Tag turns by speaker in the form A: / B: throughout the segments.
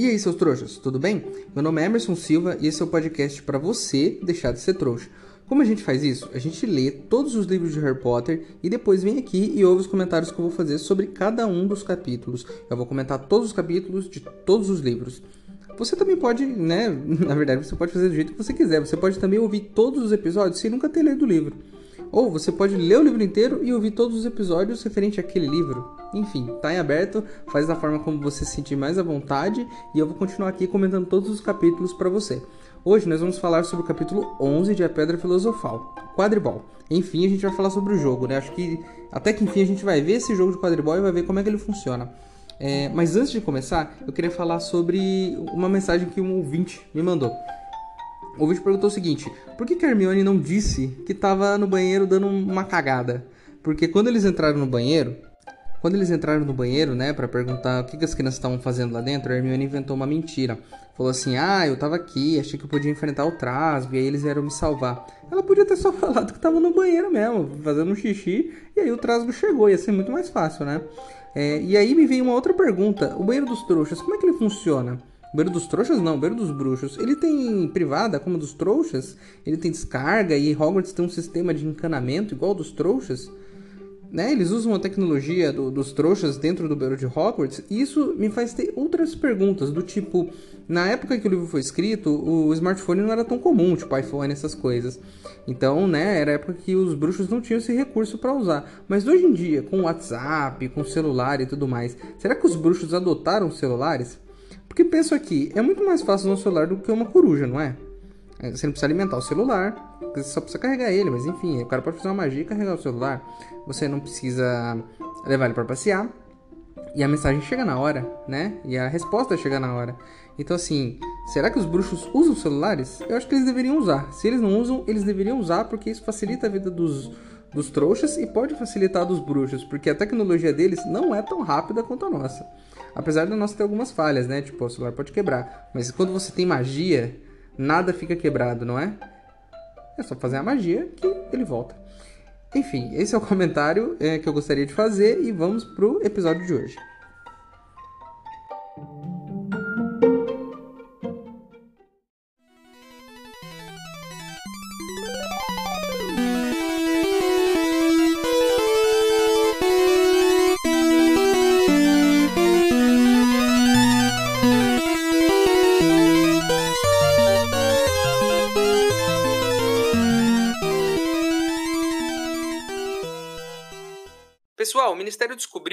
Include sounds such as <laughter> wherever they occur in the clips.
A: E aí, seus trouxas, tudo bem? Meu nome é Emerson Silva e esse é o podcast para você deixar de ser trouxa. Como a gente faz isso? A gente lê todos os livros de Harry Potter e depois vem aqui e ouve os comentários que eu vou fazer sobre cada um dos capítulos. Eu vou comentar todos os capítulos de todos os livros. Você também pode, né? <laughs> Na verdade, você pode fazer do jeito que você quiser. Você pode também ouvir todos os episódios sem nunca ter lido o livro. Ou você pode ler o livro inteiro e ouvir todos os episódios referente àquele livro. Enfim, tá em aberto, faz da forma como você se sentir mais à vontade e eu vou continuar aqui comentando todos os capítulos para você. Hoje nós vamos falar sobre o capítulo 11 de A Pedra Filosofal, Quadribol. Enfim, a gente vai falar sobre o jogo, né? Acho que até que enfim a gente vai ver esse jogo de quadribol e vai ver como é que ele funciona. É, mas antes de começar, eu queria falar sobre uma mensagem que um ouvinte me mandou. O ouvinte perguntou o seguinte: por que, que Hermione não disse que estava no banheiro dando uma cagada? Porque quando eles entraram no banheiro, quando eles entraram no banheiro, né, para perguntar o que, que as crianças estavam fazendo lá dentro, a Hermione inventou uma mentira. Falou assim: "Ah, eu tava aqui, achei que eu podia enfrentar o Trasgo e aí eles vieram me salvar". Ela podia ter <laughs> só falado que tava no banheiro mesmo, fazendo um xixi, e aí o Trasgo chegou, ia ser muito mais fácil, né? É, e aí me veio uma outra pergunta: o banheiro dos trouxas, como é que ele funciona? O banheiro dos trouxas não, o banheiro dos bruxos. Ele tem privada, como dos trouxas? Ele tem descarga e Hogwarts tem um sistema de encanamento igual dos trouxas? Né? Eles usam a tecnologia do, dos trouxas dentro do banheiro de Hogwarts e isso me faz ter outras perguntas, do tipo, na época que o livro foi escrito, o smartphone não era tão comum, tipo iPhone, essas coisas. Então, né, era a época que os bruxos não tinham esse recurso para usar. Mas hoje em dia, com WhatsApp, com celular e tudo mais, será que os bruxos adotaram celulares? Porque penso aqui, é muito mais fácil no celular do que uma coruja, não é? é? Você não precisa alimentar o celular, você só precisa carregar ele, mas enfim, o cara pode fazer uma magia e carregar o celular. Você não precisa levar ele para passear. E a mensagem chega na hora, né? E a resposta chega na hora. Então, assim, será que os bruxos usam celulares? Eu acho que eles deveriam usar. Se eles não usam, eles deveriam usar porque isso facilita a vida dos, dos trouxas e pode facilitar a dos bruxos, porque a tecnologia deles não é tão rápida quanto a nossa. Apesar da nossa ter algumas falhas, né? Tipo, o celular pode quebrar. Mas quando você tem magia, nada fica quebrado, não é? É só fazer a magia que ele volta. Enfim, esse é o comentário é, que eu gostaria de fazer e vamos pro episódio de hoje.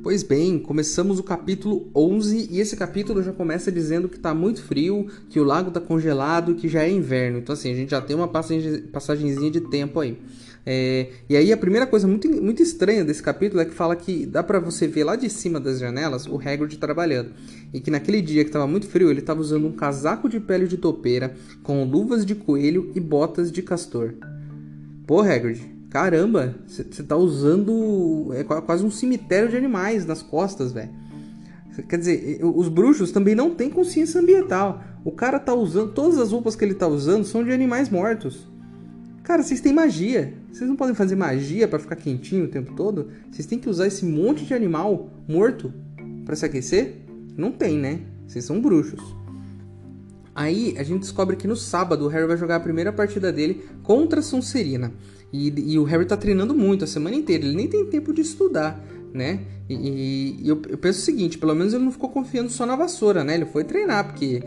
A: Pois bem, começamos o capítulo 11 e esse capítulo já começa dizendo que está muito frio, que o lago está congelado, que já é inverno. Então assim, a gente já tem uma passagem, passagenzinha de tempo aí. É, e aí a primeira coisa muito, muito estranha desse capítulo é que fala que dá para você ver lá de cima das janelas o Hagrid trabalhando. E que naquele dia que estava muito frio, ele estava usando um casaco de pele de topeira com luvas de coelho e botas de castor. Pô, Hagrid, Caramba, você tá usando é quase um cemitério de animais nas costas, velho. Quer dizer, os bruxos também não têm consciência ambiental. O cara tá usando. Todas as roupas que ele tá usando são de animais mortos. Cara, vocês têm magia. Vocês não podem fazer magia para ficar quentinho o tempo todo? Vocês têm que usar esse monte de animal morto para se aquecer? Não tem, né? Vocês são bruxos. Aí a gente descobre que no sábado o Harry vai jogar a primeira partida dele contra a Sonserina. E, e, o Harry tá treinando muito a semana inteira, ele nem tem tempo de estudar, né? E, e eu, eu, penso o seguinte, pelo menos ele não ficou confiando só na vassoura, né? Ele foi treinar, porque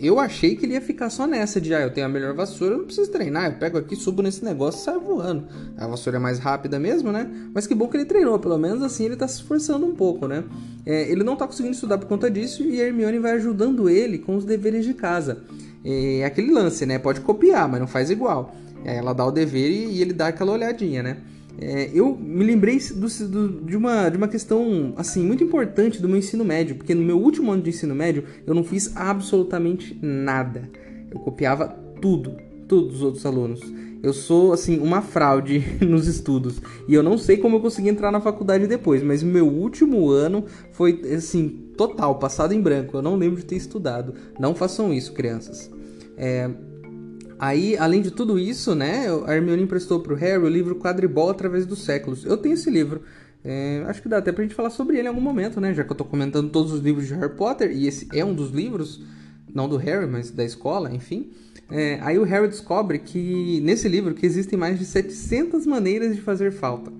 A: eu achei que ele ia ficar só nessa de, ah, eu tenho a melhor vassoura, eu não preciso treinar, eu pego aqui, subo nesse negócio e saio voando. A vassoura é mais rápida mesmo, né? Mas que bom que ele treinou, pelo menos assim ele tá se esforçando um pouco, né? É, ele não tá conseguindo estudar por conta disso e a Hermione vai ajudando ele com os deveres de casa. É aquele lance, né? Pode copiar, mas não faz igual. Ela dá o dever e ele dá aquela olhadinha, né? É, eu me lembrei do, do, de, uma, de uma questão assim muito importante do meu ensino médio, porque no meu último ano de ensino médio eu não fiz absolutamente nada. Eu copiava tudo, todos os outros alunos. Eu sou assim uma fraude <laughs> nos estudos e eu não sei como eu consegui entrar na faculdade depois, mas o meu último ano foi assim total passado em branco. Eu não lembro de ter estudado. Não façam isso, crianças. É, Aí, além de tudo isso, né, a Hermione emprestou pro Harry o livro Quadribol através dos séculos. Eu tenho esse livro. É, acho que dá até pra gente falar sobre ele em algum momento, né? Já que eu tô comentando todos os livros de Harry Potter, e esse é um dos livros, não do Harry, mas da escola, enfim. É, aí o Harry descobre que, nesse livro, que existem mais de 700 maneiras de fazer falta.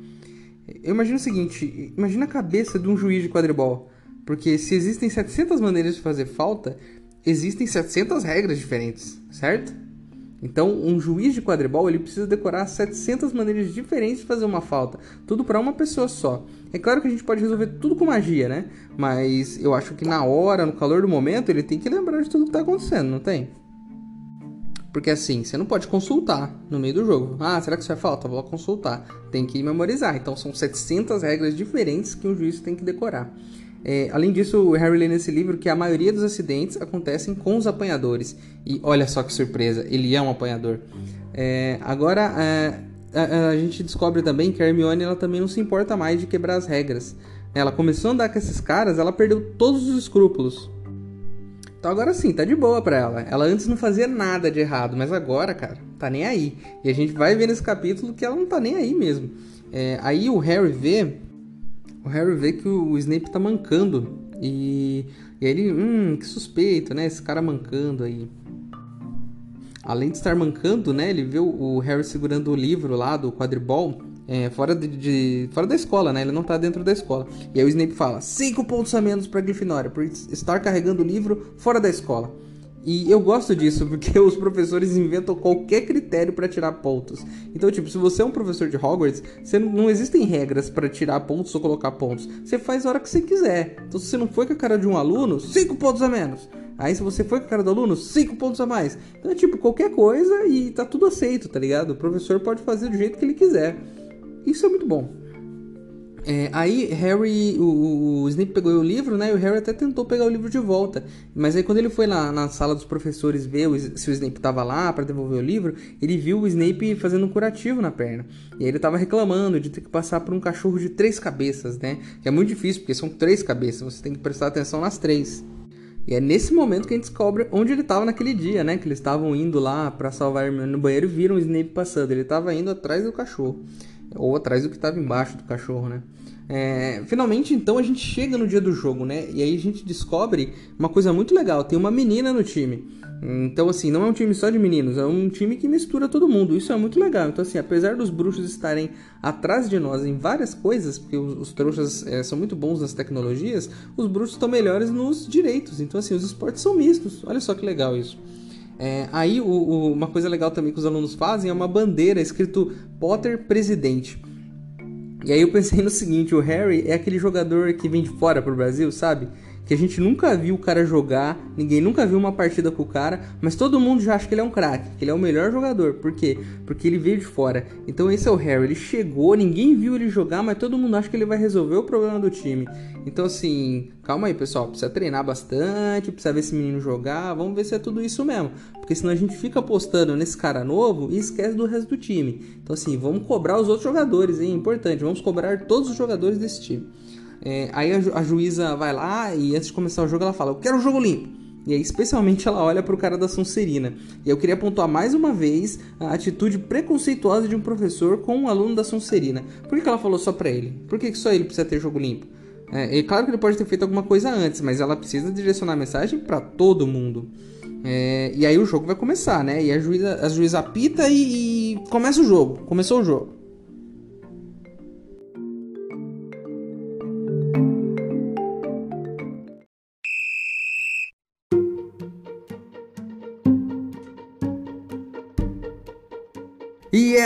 A: Eu imagino o seguinte, imagina a cabeça de um juiz de quadribol. Porque se existem 700 maneiras de fazer falta, existem 700 regras diferentes, certo? Então, um juiz de quadribol ele precisa decorar 700 maneiras diferentes de fazer uma falta, tudo para uma pessoa só. É claro que a gente pode resolver tudo com magia, né? Mas eu acho que na hora, no calor do momento, ele tem que lembrar de tudo que está acontecendo, não tem? Porque assim, você não pode consultar no meio do jogo. Ah, será que isso é falta? Vou consultar. Tem que memorizar. Então são 700 regras diferentes que um juiz tem que decorar. É, além disso, o Harry lê nesse livro que a maioria dos acidentes acontecem com os apanhadores. E olha só que surpresa, ele é um apanhador. É, agora, é, a, a, gente descobre também que a Hermione ela também não se importa mais de quebrar as regras. Ela começou a andar com esses caras, ela perdeu todos os escrúpulos. Então agora sim, tá de boa pra ela. Ela antes não fazia nada de errado, mas agora, cara, tá nem aí. E a gente vai ver nesse capítulo que ela não tá nem aí mesmo. É, aí o Harry vê o Harry vê que o Snape tá mancando. E, e aí ele, hum, que suspeito, né? Esse cara mancando aí. Além de estar mancando, né? Ele vê o Harry segurando o livro lá do quadribol é, fora, de, de, fora da escola, né? Ele não tá dentro da escola. E aí o Snape fala: cinco pontos a menos pra Grifinória por estar carregando o livro fora da escola. E eu gosto disso porque <laughs> os professores inventam qualquer critério para tirar pontos. Então, tipo, se você é um professor de Hogwarts, você não, não existem regras para tirar pontos ou colocar pontos. Você faz a hora que você quiser. Então, se você não foi com a cara de um aluno, 5 pontos a menos. Aí, se você foi com a cara do aluno, 5 pontos a mais. Então, é tipo, qualquer coisa e tá tudo aceito, tá ligado? O professor pode fazer do jeito que ele quiser. Isso é muito bom. É, aí Harry, o, o, Snape pegou o livro, né? E o Harry até tentou pegar o livro de volta. Mas aí quando ele foi lá na sala dos professores ver o, se o Snape tava lá para devolver o livro, ele viu o Snape fazendo um curativo na perna. E aí ele tava reclamando de ter que passar por um cachorro de três cabeças, né? Que é muito difícil, porque são três cabeças, você tem que prestar atenção nas três. E é nesse momento que a gente descobre onde ele estava naquele dia, né? Que eles estavam indo lá para salvar a Hermione no banheiro e viram o Snape passando. Ele estava indo atrás do cachorro ou atrás do que estava embaixo do cachorro, né? É, finalmente, então, a gente chega no dia do jogo, né? E aí a gente descobre uma coisa muito legal: tem uma menina no time. Então, assim, não é um time só de meninos, é um time que mistura todo mundo. Isso é muito legal. Então, assim, apesar dos bruxos estarem atrás de nós em várias coisas, porque os, os trouxas é, são muito bons nas tecnologias, os bruxos estão melhores nos direitos. Então, assim, os esportes são mistos. Olha só que legal isso. É, aí, o, o, uma coisa legal também que os alunos fazem é uma bandeira escrito Potter Presidente. E aí eu pensei no seguinte, o Harry é aquele jogador que vem de fora pro Brasil, sabe? Que a gente nunca viu o cara jogar, ninguém nunca viu uma partida com o cara, mas todo mundo já acha que ele é um craque, que ele é o melhor jogador. Por quê? Porque ele veio de fora. Então esse é o Harry, ele chegou, ninguém viu ele jogar, mas todo mundo acha que ele vai resolver o problema do time. Então assim, calma aí, pessoal, precisa treinar bastante, precisa ver esse menino jogar, vamos ver se é tudo isso mesmo. Porque senão a gente fica apostando nesse cara novo e esquece do resto do time. Então assim, vamos cobrar os outros jogadores, hein? Importante, vamos cobrar todos os jogadores desse time. É, aí a, ju a, juíza vai lá e antes de começar o jogo ela fala: Eu quero um jogo limpo. E aí, especialmente, ela olha para o cara da Sonserina. E eu queria pontuar mais uma vez a atitude preconceituosa de um professor com um aluno da Sonserina. Por que, ela falou só para ele? Por que, que só ele precisa ter jogo limpo? É, é, claro que ele pode ter feito alguma coisa antes, mas ela precisa direcionar a mensagem para todo mundo. É, e aí o jogo vai começar, né? E a juíza, a juíza apita e, e começa o jogo. Começou o jogo.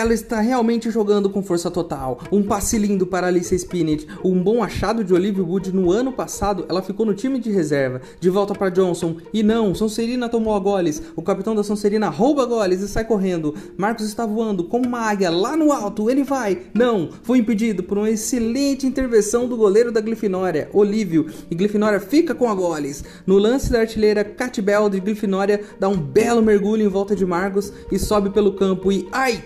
A: Ela está realmente jogando com força total. Um passe lindo para Alicia Spinett. Um bom achado de Olivia Wood no ano passado. Ela ficou no time de reserva. De volta para Johnson. E não, Sonserina tomou a goles. O capitão da Sonserina rouba goles e sai correndo. Marcos está voando como uma águia lá no alto. Ele vai. Não, foi impedido por uma excelente intervenção do goleiro da Grifinória, Olívio. E Grifinória fica com a goles. No lance da artilheira, Cat Bell de Grifinória dá um belo mergulho em volta de Marcos e sobe pelo campo. E ai!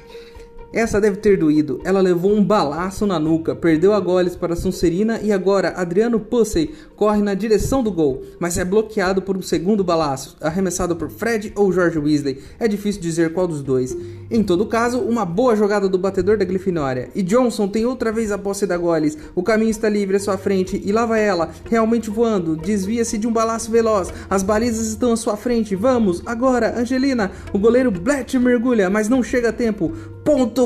A: Essa deve ter doído. Ela levou um balaço na nuca, perdeu a goles para Sonserina e agora Adriano Pussey corre na direção do gol, mas é bloqueado por um segundo balaço, arremessado por Fred ou George Weasley. É difícil dizer qual dos dois. Em todo caso, uma boa jogada do batedor da Grifinória. E Johnson tem outra vez a posse da goles. O caminho está livre à sua frente e lá vai ela, realmente voando. Desvia-se de um balaço veloz. As balizas estão à sua frente. Vamos, agora, Angelina. O goleiro Blatt mergulha, mas não chega a tempo. Ponto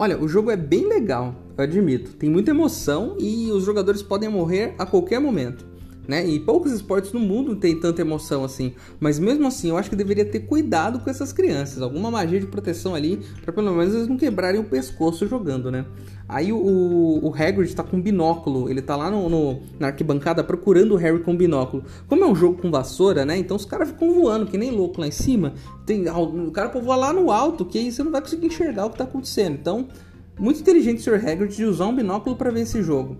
A: Olha, o jogo é bem legal, eu admito. Tem muita emoção e os jogadores podem morrer a qualquer momento. Né? E poucos esportes no mundo tem tanta emoção assim. Mas mesmo assim, eu acho que deveria ter cuidado com essas crianças. Alguma magia de proteção ali, para pelo menos eles não quebrarem o pescoço jogando, né? Aí o, o Hagrid tá com binóculo, ele tá lá no, no, na arquibancada procurando o Harry com binóculo. Como é um jogo com vassoura, né? Então os caras ficam voando que nem louco lá em cima. Tem, o cara voar lá no alto, que aí você não vai conseguir enxergar o que tá acontecendo. Então, muito inteligente o Sr. Hagrid de usar um binóculo para ver esse jogo.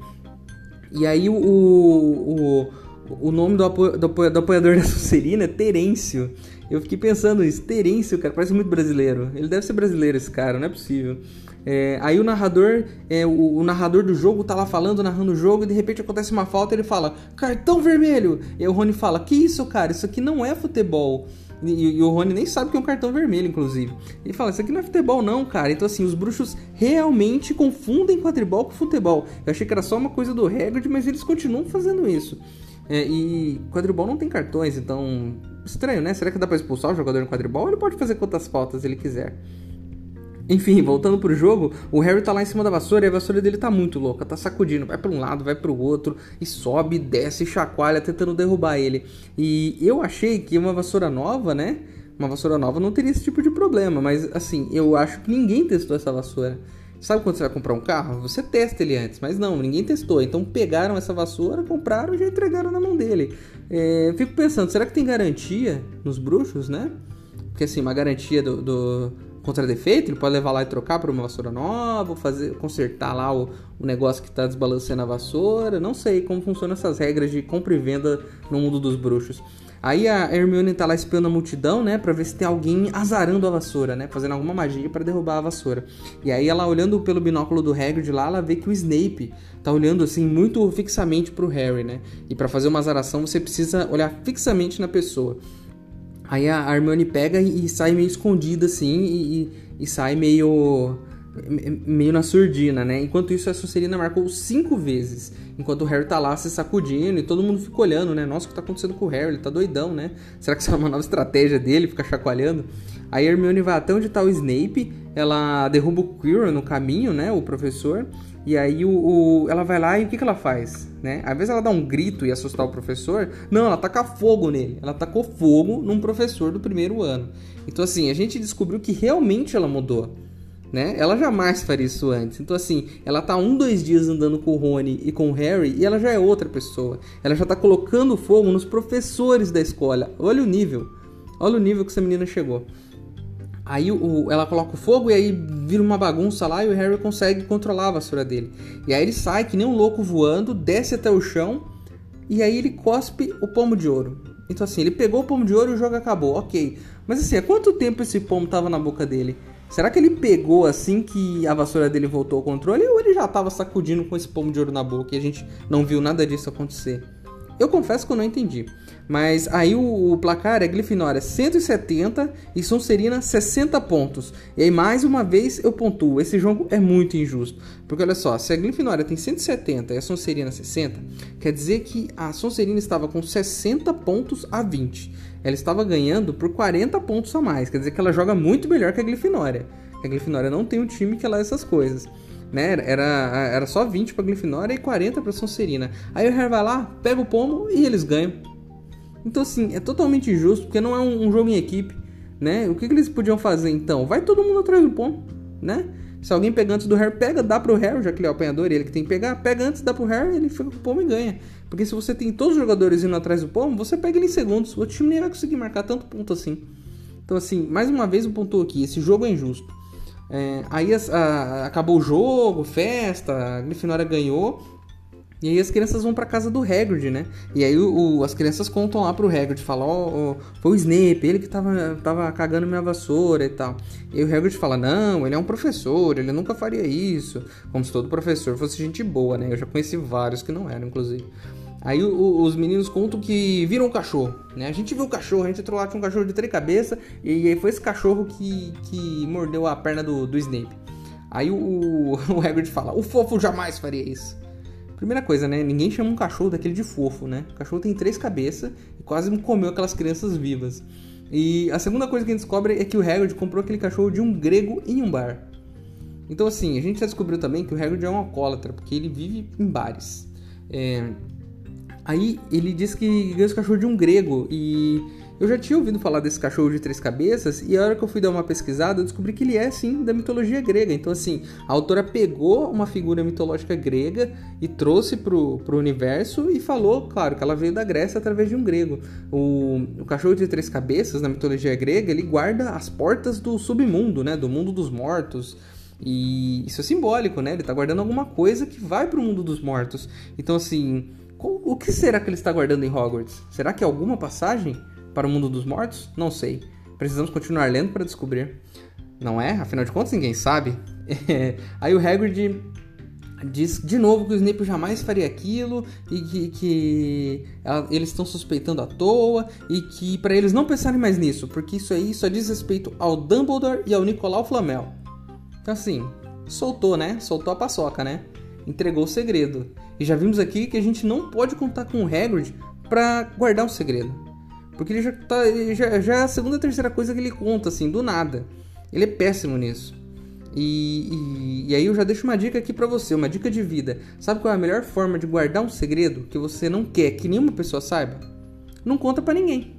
A: E aí o, o, o nome do, apo, do, do apoiador <laughs> da Sonserina é Terêncio. Eu fiquei pensando isso, Terêncio, cara, parece muito brasileiro. Ele deve ser brasileiro, esse cara, não é possível. É, aí o narrador, é, o, o, narrador do jogo tá lá falando, narrando o jogo, e de repente acontece uma falta ele fala, cartão vermelho! E aí o Rony fala, que isso, cara? Isso aqui não é futebol. E, e, o Rony nem sabe que é um cartão vermelho, inclusive. Ele fala, isso aqui não é futebol não, cara. Então assim, os bruxos realmente confundem quadribol com futebol. Eu achei que era só uma coisa do Hagrid, mas eles continuam fazendo isso. É, e quadribol não tem cartões, então... Estranho, né? Será que dá pra expulsar o jogador no quadribol? Ele pode fazer quantas faltas ele quiser. Enfim, voltando pro jogo, o Harry tá lá em cima da vassoura e a vassoura dele tá muito louca, tá sacudindo, vai para um lado, vai para o outro e sobe, desce, chacoalha tentando derrubar ele. E eu achei que uma vassoura nova, né? Uma vassoura nova não teria esse tipo de problema, mas assim, eu acho que ninguém testou essa vassoura. Sabe quando você vai comprar um carro? Você testa ele antes, mas não, ninguém testou. Então pegaram essa vassoura, compraram e já entregaram na mão dele. É, fico pensando, será que tem garantia nos bruxos, né? Porque assim, uma garantia do, do contra defeito, ele pode levar lá e trocar por uma vassoura nova, fazer, consertar lá o, o negócio que está desbalanceando a vassoura. Não sei como funcionam essas regras de compra e venda no mundo dos bruxos. Aí a Hermione tá lá espiando a multidão, né, para ver se tem alguém azarando a vassoura, né, fazendo alguma magia para derrubar a vassoura. E aí ela olhando pelo binóculo do Hagrid lá, ela vê que o Snape tá olhando assim muito fixamente pro Harry, né? E para fazer uma azaração você precisa olhar fixamente na pessoa. Aí a Hermione pega e, sai meio escondida assim e, e, sai meio meio na surdina, né? Enquanto isso a Sonserina marcou cinco vezes, enquanto o Harry tá lá se sacudindo e todo mundo fica olhando, né? Nossa, o que tá acontecendo com o Harry? Ele tá doidão, né? Será que isso é uma nova estratégia dele, ficar chacoalhando? Aí a Hermione vai até onde tá o Snape, ela derruba o Quirrell no caminho, né? O professor, e aí o, o, ela vai lá e o que, que ela faz? Né? Às vezes ela dá um grito e assustar o professor. Não, ela taca fogo nele. Ela tacou fogo num professor do primeiro ano. Então, assim, a gente descobriu que realmente ela mudou. Né? Ela jamais faria isso antes. Então, assim, ela tá um, dois dias andando com o Rony e com o Harry e ela já é outra pessoa. Ela já tá colocando fogo nos professores da escola. Olha o nível. Olha o nível que essa menina chegou. Aí o, ela coloca o fogo e aí vira uma bagunça lá e o Harry consegue controlar a vassoura dele. E aí ele sai que nem um louco voando, desce até o chão e aí ele cospe o pomo de ouro. Então assim, ele pegou o pomo de ouro e o jogo acabou, ok. Mas assim, há quanto tempo esse pomo tava na boca dele? Será que ele pegou assim que a vassoura dele voltou ao controle ou ele já tava sacudindo com esse pomo de ouro na boca e a gente não viu nada disso acontecer? Eu confesso que eu não entendi. Mas aí o, o placar é Grifinória 170 e Sonserina 60 pontos. E aí mais uma vez eu pontuo, esse jogo é muito injusto. Porque olha só, se a Grifinória tem 170 e a Sonserina 60, quer dizer que a Sonserina estava com 60 pontos a 20. Ela estava ganhando por 40 pontos a mais, quer dizer que ela joga muito melhor que a Grifinória. A Grifinória não tem um time que lá essas coisas. Né? Era, era só 20 para Grifinória e 40 para Sonserina. Aí o Harry vai lá, pega o pomo e eles ganham. Então, assim, é totalmente injusto, porque não é um, um jogo em equipe, né? O que, que, eles podiam fazer, então? Vai todo mundo atrás do pomo, né? Se alguém pega antes do Harry, pega, dá pro Harry, já que ele é o apanhador, ele que tem que pegar, pega antes, dá pro Harry, ele fica com o pomo e ganha. Porque se você tem todos os jogadores indo atrás do pomo, você pega ele em segundos. O outro time nem vai conseguir marcar tanto ponto assim. Então, assim, mais uma vez um ponto aqui, esse jogo é injusto. É, aí a, acabou o jogo, festa, a Grifinória ganhou, e aí as crianças vão para casa do Hagrid, né? E aí o, o, as crianças contam lá pro Hagrid, falam, ó, oh, oh, foi o Snape, ele que tava, tava cagando minha vassoura e tal. E o Hagrid fala, não, ele é um professor, ele nunca faria isso. Como se todo professor fosse gente boa, né? Eu já conheci vários que não eram, inclusive. Aí o, os meninos contam que viram um cachorro, né? A gente viu o cachorro, a gente entrou lá, tinha um cachorro de três cabeças, e aí foi esse cachorro que, que mordeu a perna do, do Snape. Aí o, o <laughs> Hagrid fala, o fofo jamais faria isso. Primeira coisa, né? Ninguém chama um cachorro daquele de fofo, né? O cachorro tem três cabeças e quase comeu aquelas crianças vivas. E a segunda coisa que a gente descobre é que o Hagrid comprou aquele cachorro de um grego em um bar. Então, assim, a gente já descobriu também que o Hagrid é um alcoólatra, porque ele vive em bares. É... Aí ele diz que ganhou esse cachorro de um grego e eu já tinha ouvido falar desse cachorro de três cabeças e a hora que eu fui dar uma pesquisada eu descobri que ele é sim da mitologia grega. Então, assim, a autora pegou uma figura mitológica grega e trouxe pro, pro universo e falou, claro, que ela veio da Grécia através de um grego. O, o cachorro de três cabeças na mitologia grega ele guarda as portas do submundo, né? Do mundo dos mortos. E isso é simbólico, né? Ele está guardando alguma coisa que vai para o mundo dos mortos. Então, assim, o que será que ele está guardando em Hogwarts? Será que é alguma passagem? para o mundo dos mortos? Não sei. Precisamos continuar lendo para descobrir. Não é? Afinal de contas, ninguém sabe. <laughs> Aí o Hagrid diz de novo que o Snape jamais faria aquilo e que, que eles estão suspeitando à toa e que para eles não pensarem mais nisso, porque isso aí só diz respeito ao Dumbledore e ao Nicolau Flamel. Então assim, soltou, né? Soltou a paçoca, né? Entregou o segredo. E já vimos aqui que a gente não pode contar com o Hagrid para guardar o segredo. Porque ele já tá. Já, já é a segunda, terceira coisa que ele conta, assim, do nada. Ele é péssimo nisso. E, e, e, aí eu já deixo uma dica aqui para você, uma dica de vida. Sabe qual é a melhor forma de guardar um segredo que você não quer que nenhuma pessoa saiba? Não conta para ninguém.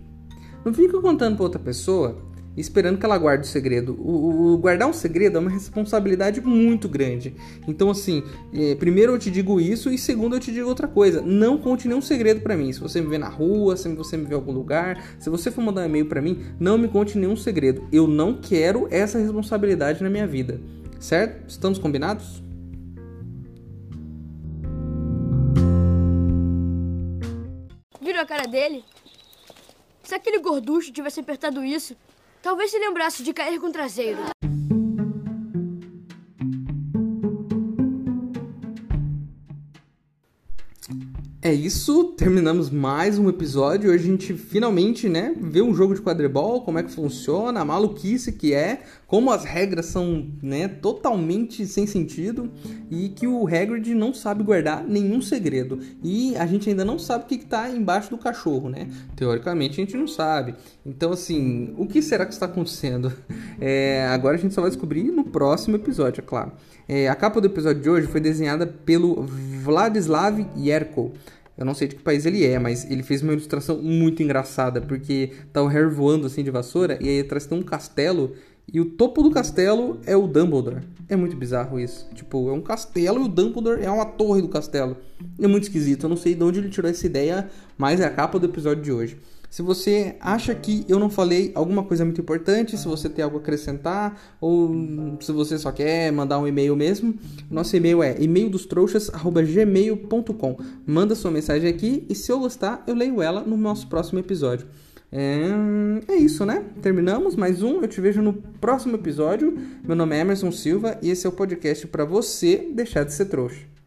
A: Não fica contando para outra pessoa esperando que ela guarde o segredo. O, o, guardar um segredo é uma responsabilidade muito grande. Então, assim, é, primeiro eu te digo isso e segundo eu te digo outra coisa. Não conte nenhum segredo para mim. Se você me vê na rua, se você me vê em algum lugar, se você for mandar um e-mail para mim, não me conte nenhum segredo. Eu não quero essa responsabilidade na minha vida. Certo? Estamos combinados?
B: Viram a cara dele? Se aquele gorducho tivesse apertado isso, Talvez se lembrasse de cair com o traseiro.
A: É isso, terminamos mais um episódio. Hoje a gente finalmente, né, vê um jogo de quadribol, como é que funciona, a maluquice que é, como as regras são, né, totalmente sem sentido e que o Hagrid não sabe guardar nenhum segredo. E a gente ainda não sabe o que está embaixo do cachorro, né? Teoricamente a gente não sabe. Então, assim, o que será que está acontecendo? <laughs> É, agora a gente só vai descobrir no próximo episódio, é claro. É, a capa do episódio de hoje foi desenhada pelo Vladislav Yerko. Eu não sei de que país ele é, mas ele fez uma ilustração muito engraçada, porque tá o Harry voando assim de vassoura, e aí atrás tem um castelo, e o topo do castelo é o Dumbledore. É muito bizarro isso. Tipo, é um castelo e o Dumbledore é uma torre do castelo. É muito esquisito, eu não sei de onde ele tirou essa ideia, mas é a capa do episódio de hoje. Se você acha que eu não falei alguma coisa muito importante, se você tem algo a acrescentar, ou se você só quer mandar um e-mail mesmo, nosso e-mail é e-maildostrouxas.gmail.com. Manda sua mensagem aqui e se eu gostar, eu leio ela no nosso próximo episódio. É, é isso, né? Terminamos mais um. Eu te vejo no próximo episódio. Meu nome é Emerson Silva e esse é o podcast para você deixar de ser trouxa.